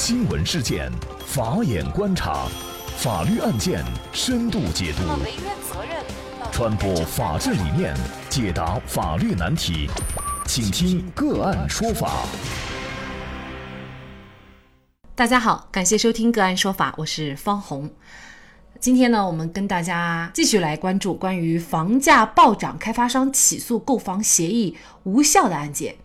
新闻事件，法眼观察，法律案件深度解读，传播法治理念，解答法律难题，请听个案说法。大家好，感谢收听个案说法，我是方红。今天呢，我们跟大家继续来关注关于房价暴涨，开发商起诉购房协议无效的案件。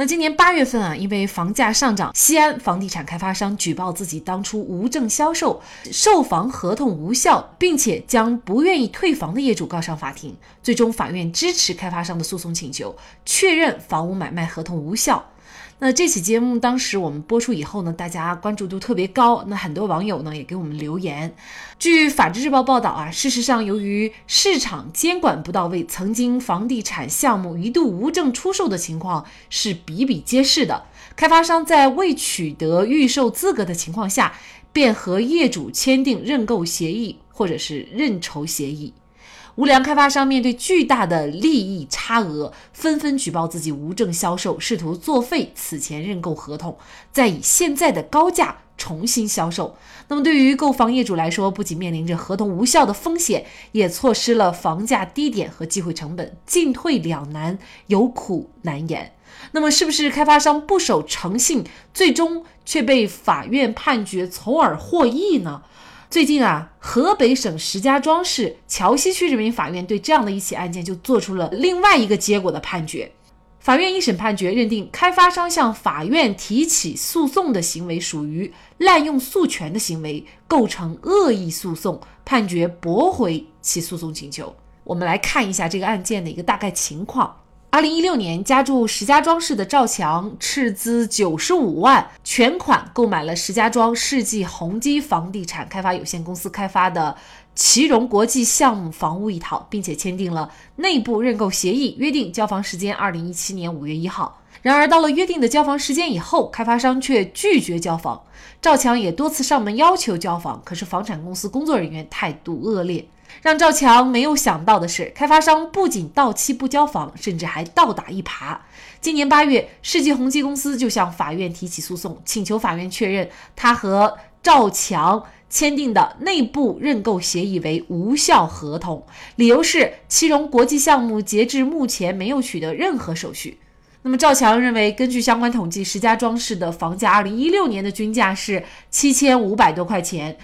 那今年八月份啊，因为房价上涨，西安房地产开发商举报自己当初无证销售，售房合同无效，并且将不愿意退房的业主告上法庭。最终，法院支持开发商的诉讼请求，确认房屋买卖合同无效。那这期节目当时我们播出以后呢，大家关注度特别高。那很多网友呢也给我们留言。据法制日报报道啊，事实上由于市场监管不到位，曾经房地产项目一度无证出售的情况是比比皆是的。开发商在未取得预售资格的情况下，便和业主签订认购协议或者是认筹协议。无良开发商面对巨大的利益差额，纷纷举报自己无证销售，试图作废此前认购合同，再以现在的高价重新销售。那么，对于购房业主来说，不仅面临着合同无效的风险，也错失了房价低点和机会成本，进退两难，有苦难言。那么，是不是开发商不守诚信，最终却被法院判决从而获益呢？最近啊，河北省石家庄市桥西区人民法院对这样的一起案件就做出了另外一个结果的判决。法院一审判决认定，开发商向法院提起诉讼的行为属于滥用诉权的行为，构成恶意诉讼，判决驳回其诉讼请求。我们来看一下这个案件的一个大概情况。二零一六年，家住石家庄市的赵强斥资九十五万，全款购买了石家庄世纪宏基房地产开发有限公司开发的奇荣国际项目房屋一套，并且签订了内部认购协议，约定交房时间二零一七年五月一号。然而，到了约定的交房时间以后，开发商却拒绝交房，赵强也多次上门要求交房，可是房产公司工作人员态度恶劣。让赵强没有想到的是，开发商不仅到期不交房，甚至还倒打一耙。今年八月，世纪宏基公司就向法院提起诉讼，请求法院确认他和赵强签订的内部认购协议为无效合同，理由是七荣国际项目截至目前没有取得任何手续。那么赵强认为，根据相关统计，石家庄市的房价二零一六年的均价是七千五百多块钱。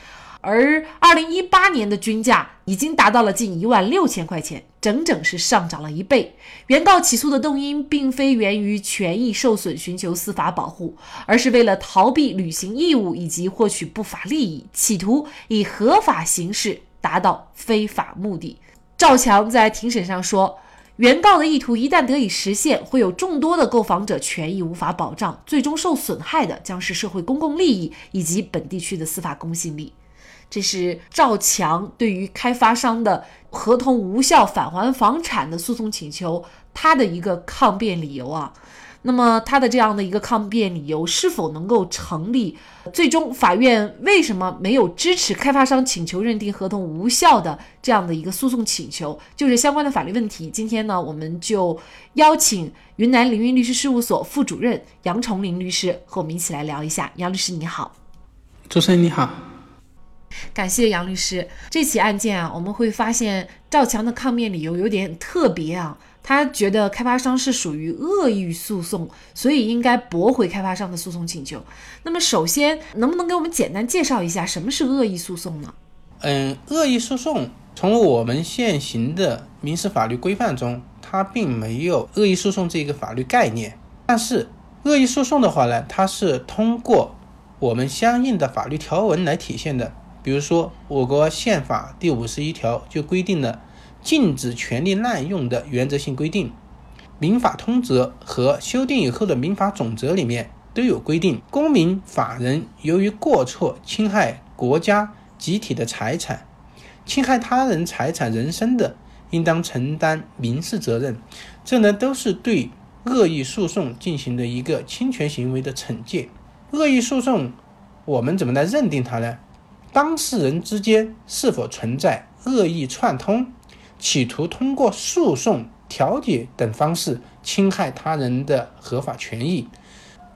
而二零一八年的均价已经达到了近一万六千块钱，整整是上涨了一倍。原告起诉的动因并非源于权益受损寻求司法保护，而是为了逃避履行义务以及获取不法利益，企图以合法形式达到非法目的。赵强在庭审上说，原告的意图一旦得以实现，会有众多的购房者权益无法保障，最终受损害的将是社会公共利益以及本地区的司法公信力。这是赵强对于开发商的合同无效返还房产的诉讼请求，他的一个抗辩理由啊。那么他的这样的一个抗辩理由是否能够成立？最终法院为什么没有支持开发商请求认定合同无效的这样的一个诉讼请求？就是相关的法律问题。今天呢，我们就邀请云南凌云律师事务所副主任杨崇林律师和我们一起来聊一下。杨律师你好，主持人你好。感谢杨律师。这起案件啊，我们会发现赵强的抗辩理由有点特别啊。他觉得开发商是属于恶意诉讼，所以应该驳回开发商的诉讼请求。那么，首先能不能给我们简单介绍一下什么是恶意诉讼呢？嗯，恶意诉讼从我们现行的民事法律规范中，它并没有恶意诉讼这个法律概念。但是，恶意诉讼的话呢，它是通过我们相应的法律条文来体现的。比如说，我国宪法第五十一条就规定了禁止权利滥用的原则性规定，民法通则和修订以后的民法总则里面都有规定，公民、法人由于过错侵害国家集体的财产，侵害他人财产人身的，应当承担民事责任。这呢，都是对恶意诉讼进行的一个侵权行为的惩戒。恶意诉讼，我们怎么来认定它呢？当事人之间是否存在恶意串通，企图通过诉讼、调解等方式侵害他人的合法权益？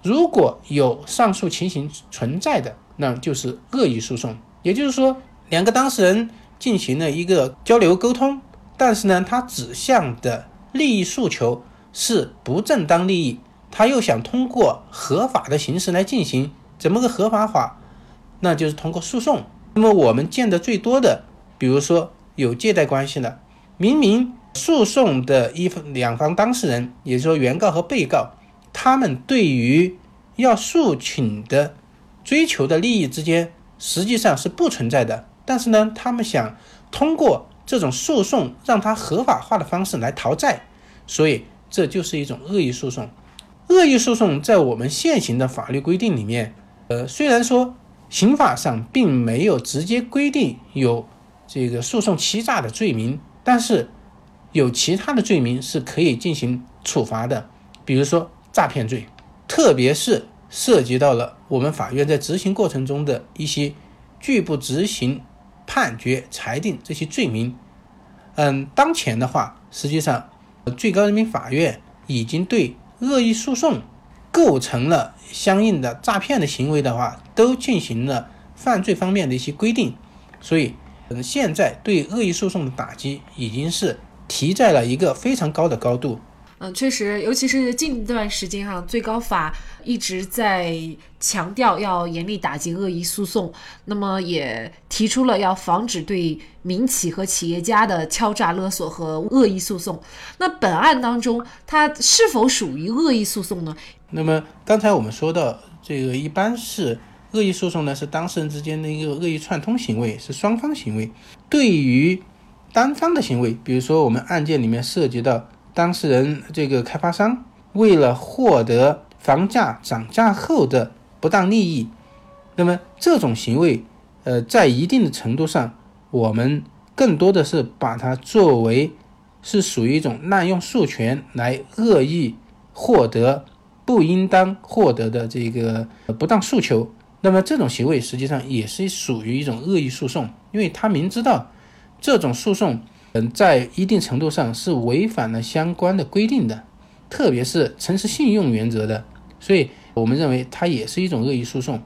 如果有上述情形存在的，那就是恶意诉讼。也就是说，两个当事人进行了一个交流沟通，但是呢，他指向的利益诉求是不正当利益，他又想通过合法的形式来进行，怎么个合法法？那就是通过诉讼。那么我们见的最多的，比如说有借贷关系的，明明诉讼的一方两方当事人，也就是说原告和被告。他们对于要诉请的追求的利益之间实际上是不存在的，但是呢，他们想通过这种诉讼让它合法化的方式来逃债，所以这就是一种恶意诉讼。恶意诉讼在我们现行的法律规定里面，呃，虽然说刑法上并没有直接规定有这个诉讼欺诈的罪名，但是有其他的罪名是可以进行处罚的，比如说。诈骗罪，特别是涉及到了我们法院在执行过程中的一些拒不执行判决裁定这些罪名。嗯，当前的话，实际上最高人民法院已经对恶意诉讼构成了相应的诈骗的行为的话，都进行了犯罪方面的一些规定。所以，嗯，现在对恶意诉讼的打击已经是提在了一个非常高的高度。嗯，确实，尤其是近段时间哈，最高法一直在强调要严厉打击恶意诉讼，那么也提出了要防止对民企和企业家的敲诈勒索和恶意诉讼。那本案当中，它是否属于恶意诉讼呢？那么刚才我们说到，这个一般是恶意诉讼呢，是当事人之间的一个恶意串通行为，是双方行为。对于单方的行为，比如说我们案件里面涉及到。当事人这个开发商为了获得房价涨价后的不当利益，那么这种行为，呃，在一定的程度上，我们更多的是把它作为是属于一种滥用诉权来恶意获得不应当获得的这个不当诉求。那么这种行为实际上也是属于一种恶意诉讼，因为他明知道这种诉讼。嗯，在一定程度上是违反了相关的规定的，特别是诚实信用原则的，所以我们认为它也是一种恶意诉讼。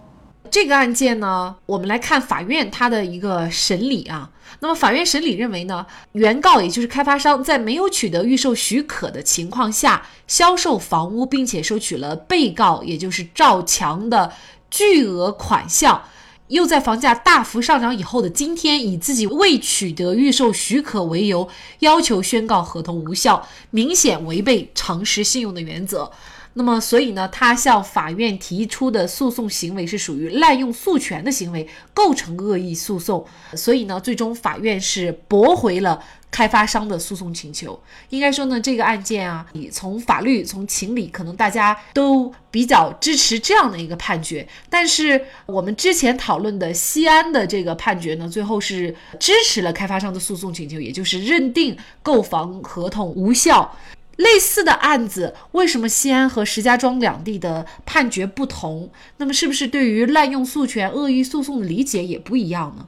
这个案件呢，我们来看法院它的一个审理啊。那么法院审理认为呢，原告也就是开发商在没有取得预售许可的情况下销售房屋，并且收取了被告也就是赵强的巨额款项。又在房价大幅上涨以后的今天，以自己未取得预售许可为由，要求宣告合同无效，明显违背诚实信用的原则。那么，所以呢，他向法院提出的诉讼行为是属于滥用诉权的行为，构成恶意诉讼。所以呢，最终法院是驳回了。开发商的诉讼请求，应该说呢，这个案件啊，你从法律、从情理，可能大家都比较支持这样的一个判决。但是我们之前讨论的西安的这个判决呢，最后是支持了开发商的诉讼请求，也就是认定购房合同无效。类似的案子，为什么西安和石家庄两地的判决不同？那么是不是对于滥用诉权、恶意诉讼的理解也不一样呢？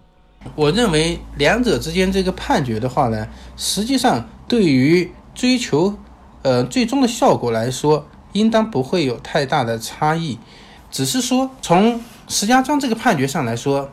我认为两者之间这个判决的话呢，实际上对于追求呃最终的效果来说，应当不会有太大的差异。只是说从石家庄这个判决上来说，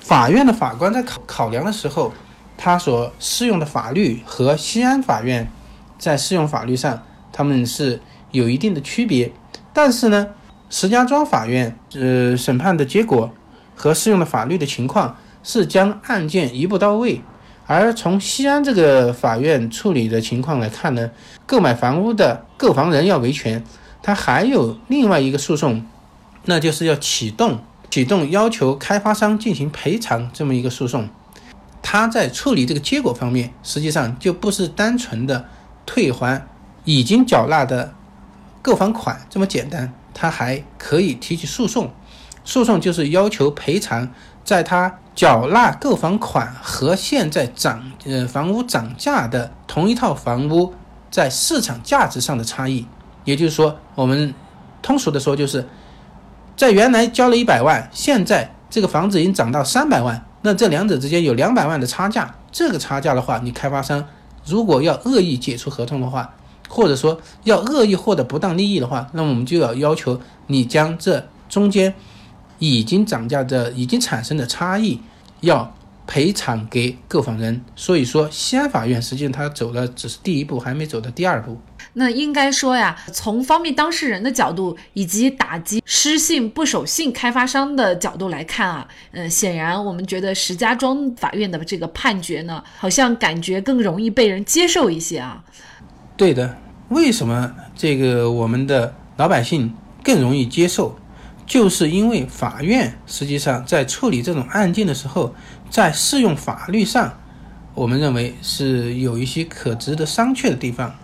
法院的法官在考考量的时候，他所适用的法律和西安法院在适用法律上他们是有一定的区别。但是呢，石家庄法院呃审判的结果和适用的法律的情况。是将案件一步到位，而从西安这个法院处理的情况来看呢，购买房屋的购房人要维权，他还有另外一个诉讼，那就是要启动启动要求开发商进行赔偿这么一个诉讼。他在处理这个结果方面，实际上就不是单纯的退还已经缴纳的购房款这么简单，他还可以提起诉讼，诉讼就是要求赔偿在他。缴纳购房款和现在涨呃房屋涨价的同一套房屋在市场价值上的差异，也就是说，我们通俗的说，就是在原来交了一百万，现在这个房子已经涨到三百万，那这两者之间有两百万的差价。这个差价的话，你开发商如果要恶意解除合同的话，或者说要恶意获得不当利益的话，那么我们就要要求你将这中间已经涨价的、已经产生的差异要赔偿给购房人。所以说，西安法院实际上他走的只是第一步，还没走到第二步。那应该说呀，从方便当事人的角度，以及打击失信不守信开发商的角度来看啊，嗯，显然我们觉得石家庄法院的这个判决呢，好像感觉更容易被人接受一些啊。对的，为什么这个我们的老百姓更容易接受？就是因为法院实际上在处理这种案件的时候，在适用法律上，我们认为是有一些可值得商榷的地方。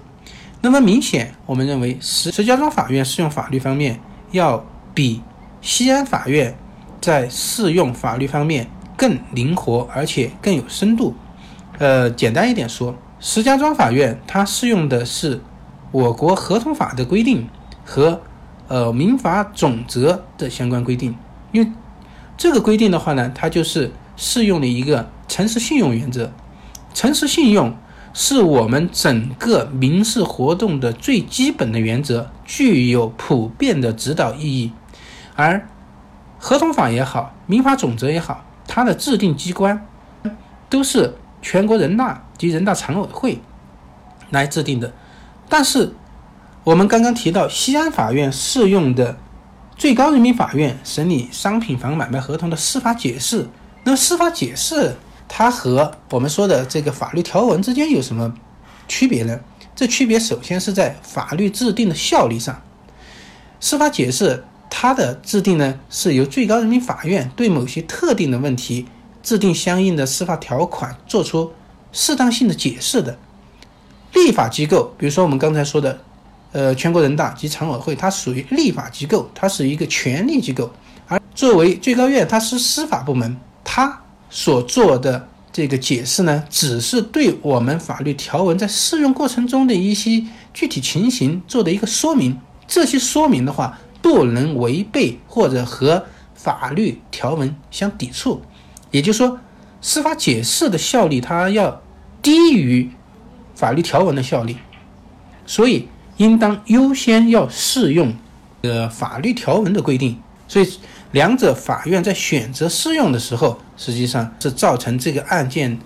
那么明显，我们认为石石家庄法院适用法律方面要比西安法院在适用法律方面更灵活，而且更有深度。呃，简单一点说。石家庄法院它适用的是我国合同法的规定和呃民法总则的相关规定，因为这个规定的话呢，它就是适用的一个诚实信用原则。诚实信用是我们整个民事活动的最基本的原则，具有普遍的指导意义。而合同法也好，民法总则也好，它的制定机关都是。全国人大及人大常委会来制定的，但是我们刚刚提到西安法院适用的最高人民法院审理商品房买卖合同的司法解释，那司法解释它和我们说的这个法律条文之间有什么区别呢？这区别首先是在法律制定的效力上，司法解释它的制定呢是由最高人民法院对某些特定的问题。制定相应的司法条款，做出适当性的解释的立法机构，比如说我们刚才说的，呃，全国人大及常委会，它属于立法机构，它是一个权力机构。而作为最高院，它是司法部门，它所做的这个解释呢，只是对我们法律条文在适用过程中的一些具体情形做的一个说明。这些说明的话，不能违背或者和法律条文相抵触。也就是说，司法解释的效力它要低于法律条文的效力，所以应当优先要适用呃法律条文的规定。所以两者法院在选择适用的时候，实际上是造成这个案件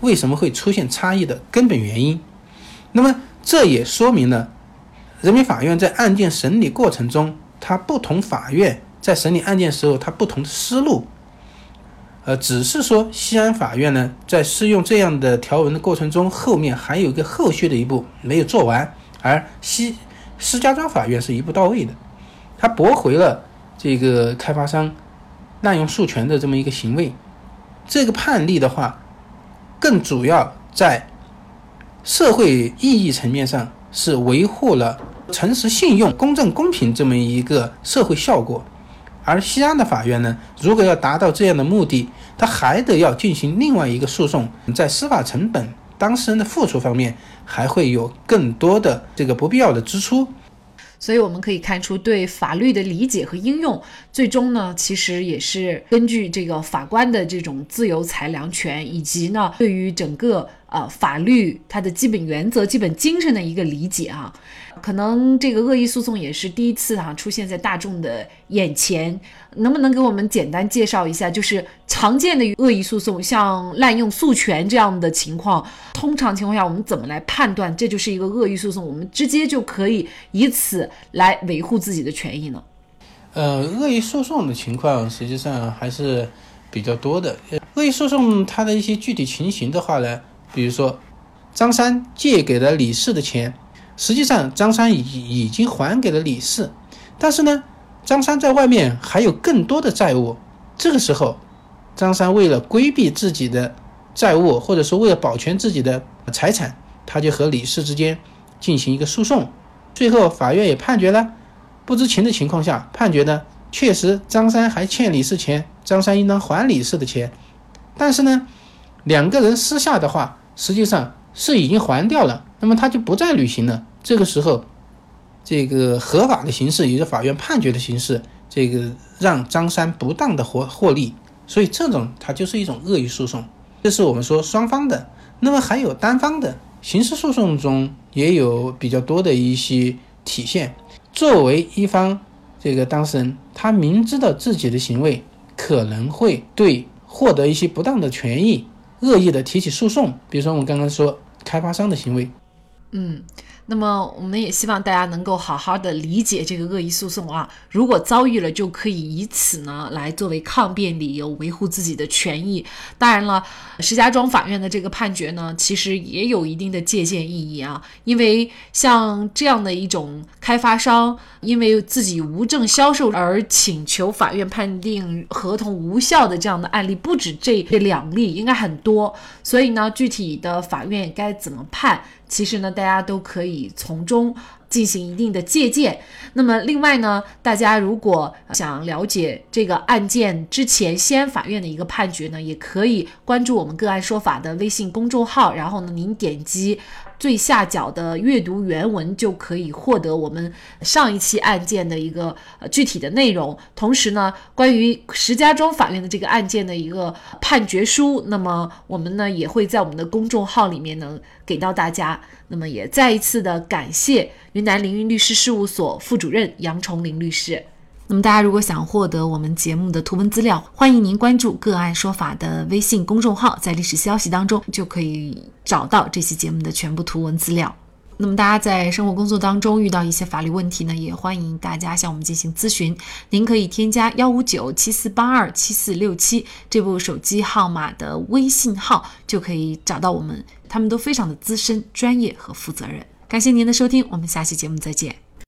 为什么会出现差异的根本原因。那么这也说明了人民法院在案件审理过程中，它不同法院在审理案件时候它不同的思路。呃，只是说西安法院呢，在适用这样的条文的过程中，后面还有一个后续的一步没有做完，而西石家庄法院是一步到位的，他驳回了这个开发商滥用授权的这么一个行为。这个判例的话，更主要在社会意义层面上是维护了诚实信用、公正公平这么一个社会效果。而西安的法院呢，如果要达到这样的目的，他还得要进行另外一个诉讼，在司法成本、当事人的付出方面，还会有更多的这个不必要的支出。所以我们可以看出，对法律的理解和应用，最终呢，其实也是根据这个法官的这种自由裁量权，以及呢，对于整个呃法律它的基本原则、基本精神的一个理解啊。可能这个恶意诉讼也是第一次哈出现在大众的眼前，能不能给我们简单介绍一下？就是常见的恶意诉讼，像滥用诉权这样的情况，通常情况下我们怎么来判断这就是一个恶意诉讼？我们直接就可以以此来维护自己的权益呢？呃，恶意诉讼的情况实际上还是比较多的。恶意诉讼它的一些具体情形的话呢，比如说张三借给了李四的钱。实际上，张三已已经还给了李四，但是呢，张三在外面还有更多的债务。这个时候，张三为了规避自己的债务，或者说为了保全自己的财产，他就和李四之间进行一个诉讼。最后，法院也判决了，不知情的情况下判决呢，确实张三还欠李四钱，张三应当还李四的钱。但是呢，两个人私下的话，实际上是已经还掉了。那么他就不再履行了。这个时候，这个合法的形式，也是法院判决的形式，这个让张三不当的获获利，所以这种它就是一种恶意诉讼。这是我们说双方的。那么还有单方的，刑事诉讼中也有比较多的一些体现。作为一方这个当事人，他明知道自己的行为可能会对获得一些不当的权益恶意的提起诉讼，比如说我们刚刚说开发商的行为，嗯。那么，我们也希望大家能够好好的理解这个恶意诉讼啊。如果遭遇了，就可以以此呢来作为抗辩理由，维护自己的权益。当然了，石家庄法院的这个判决呢，其实也有一定的借鉴意义啊。因为像这样的一种开发商，因为自己无证销售而请求法院判定合同无效的这样的案例，不止这这两例，应该很多。所以呢，具体的法院该怎么判？其实呢，大家都可以从中进行一定的借鉴。那么，另外呢，大家如果想了解这个案件之前西安法院的一个判决呢，也可以关注我们个案说法的微信公众号，然后呢，您点击。最下角的阅读原文就可以获得我们上一期案件的一个具体的内容。同时呢，关于石家庄法院的这个案件的一个判决书，那么我们呢也会在我们的公众号里面呢给到大家。那么也再一次的感谢云南凌云律师事务所副主任杨崇林律师。那么大家如果想获得我们节目的图文资料，欢迎您关注“个案说法”的微信公众号，在历史消息当中就可以找到这期节目的全部图文资料。那么大家在生活工作当中遇到一些法律问题呢，也欢迎大家向我们进行咨询。您可以添加幺五九七四八二七四六七这部手机号码的微信号，就可以找到我们，他们都非常的资深、专业和负责任。感谢您的收听，我们下期节目再见。